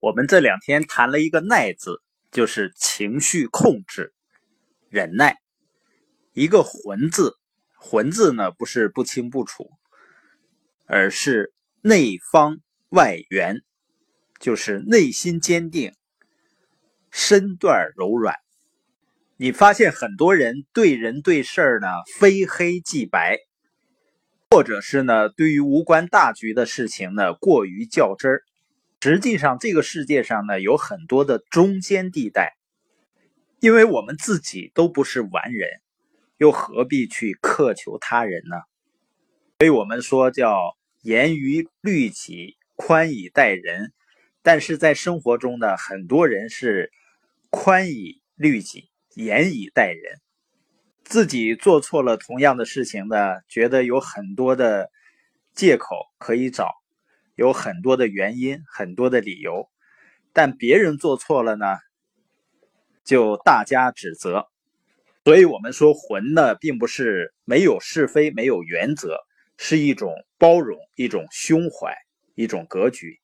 我们这两天谈了一个“耐”字，就是情绪控制、忍耐；一个“浑”字，“浑”字呢不是不清不楚，而是内方外圆，就是内心坚定，身段柔软。你发现很多人对人对事儿呢非黑即白，或者是呢对于无关大局的事情呢过于较真儿。实际上，这个世界上呢有很多的中间地带，因为我们自己都不是完人，又何必去苛求他人呢？所以我们说叫严于律己，宽以待人。但是在生活中呢，很多人是宽以律己，严以待人。自己做错了同样的事情呢，觉得有很多的借口可以找。有很多的原因，很多的理由，但别人做错了呢，就大加指责。所以，我们说魂呢，并不是没有是非、没有原则，是一种包容、一种胸怀、一种格局。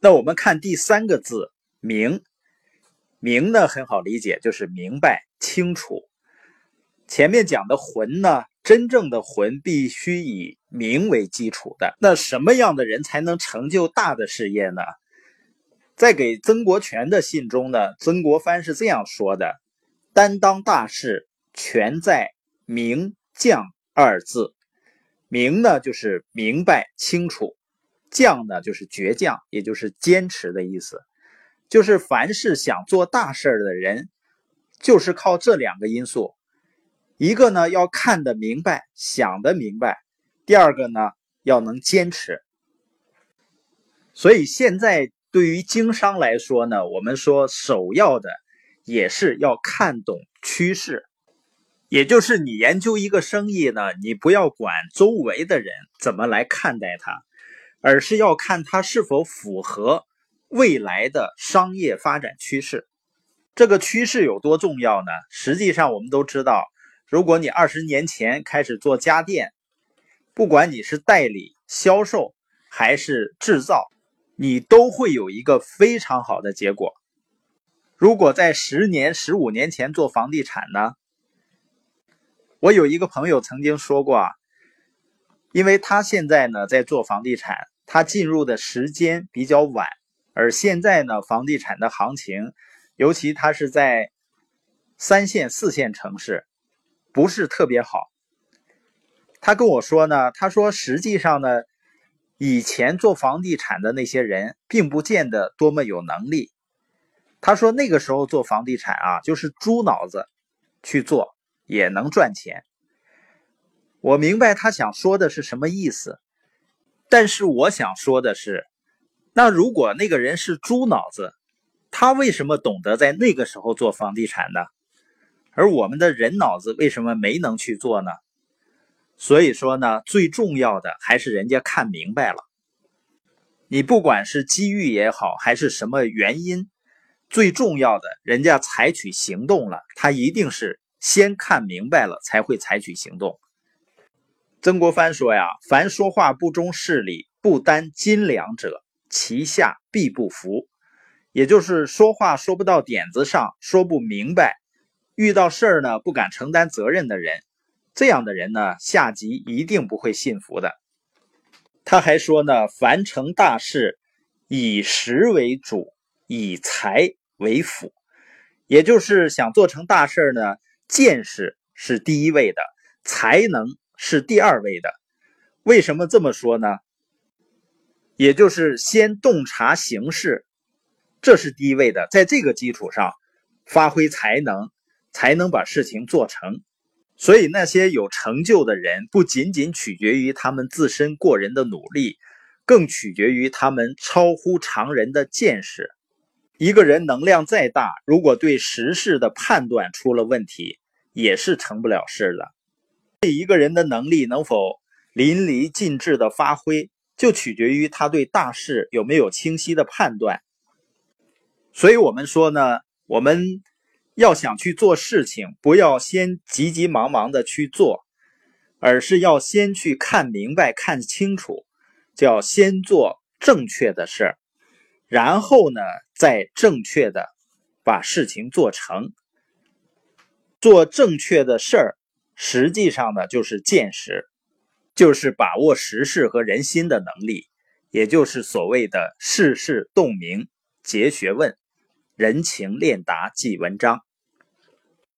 那我们看第三个字“明”，“明”呢很好理解，就是明白、清楚。前面讲的魂呢？真正的魂必须以明为基础的。那什么样的人才能成就大的事业呢？在给曾国荃的信中呢，曾国藩是这样说的：“担当大事，全在明将二字。明呢，就是明白清楚；将呢，就是倔强，也就是坚持的意思。就是凡是想做大事的人，就是靠这两个因素。”一个呢要看得明白，想得明白；第二个呢要能坚持。所以现在对于经商来说呢，我们说首要的也是要看懂趋势，也就是你研究一个生意呢，你不要管周围的人怎么来看待它，而是要看它是否符合未来的商业发展趋势。这个趋势有多重要呢？实际上我们都知道。如果你二十年前开始做家电，不管你是代理、销售还是制造，你都会有一个非常好的结果。如果在十年、十五年前做房地产呢？我有一个朋友曾经说过啊，因为他现在呢在做房地产，他进入的时间比较晚，而现在呢房地产的行情，尤其他是在三线、四线城市。不是特别好。他跟我说呢，他说实际上呢，以前做房地产的那些人并不见得多么有能力。他说那个时候做房地产啊，就是猪脑子去做也能赚钱。我明白他想说的是什么意思，但是我想说的是，那如果那个人是猪脑子，他为什么懂得在那个时候做房地产呢？而我们的人脑子为什么没能去做呢？所以说呢，最重要的还是人家看明白了。你不管是机遇也好，还是什么原因，最重要的，人家采取行动了，他一定是先看明白了才会采取行动。曾国藩说呀：“凡说话不中事理、不担斤两者，其下必不服。”也就是说话说不到点子上，说不明白。遇到事儿呢，不敢承担责任的人，这样的人呢，下级一定不会信服的。他还说呢，凡成大事，以实为主，以财为辅，也就是想做成大事呢，见识是第一位的，才能是第二位的。为什么这么说呢？也就是先洞察形势，这是第一位的，在这个基础上发挥才能。才能把事情做成，所以那些有成就的人，不仅仅取决于他们自身过人的努力，更取决于他们超乎常人的见识。一个人能量再大，如果对时事的判断出了问题，也是成不了事的。一个人的能力能否淋漓尽致的发挥，就取决于他对大事有没有清晰的判断。所以，我们说呢，我们。要想去做事情，不要先急急忙忙的去做，而是要先去看明白、看清楚，叫先做正确的事儿，然后呢再正确的把事情做成。做正确的事儿，实际上呢就是见识，就是把握时事和人心的能力，也就是所谓的世事洞明、结学问、人情练达即文章。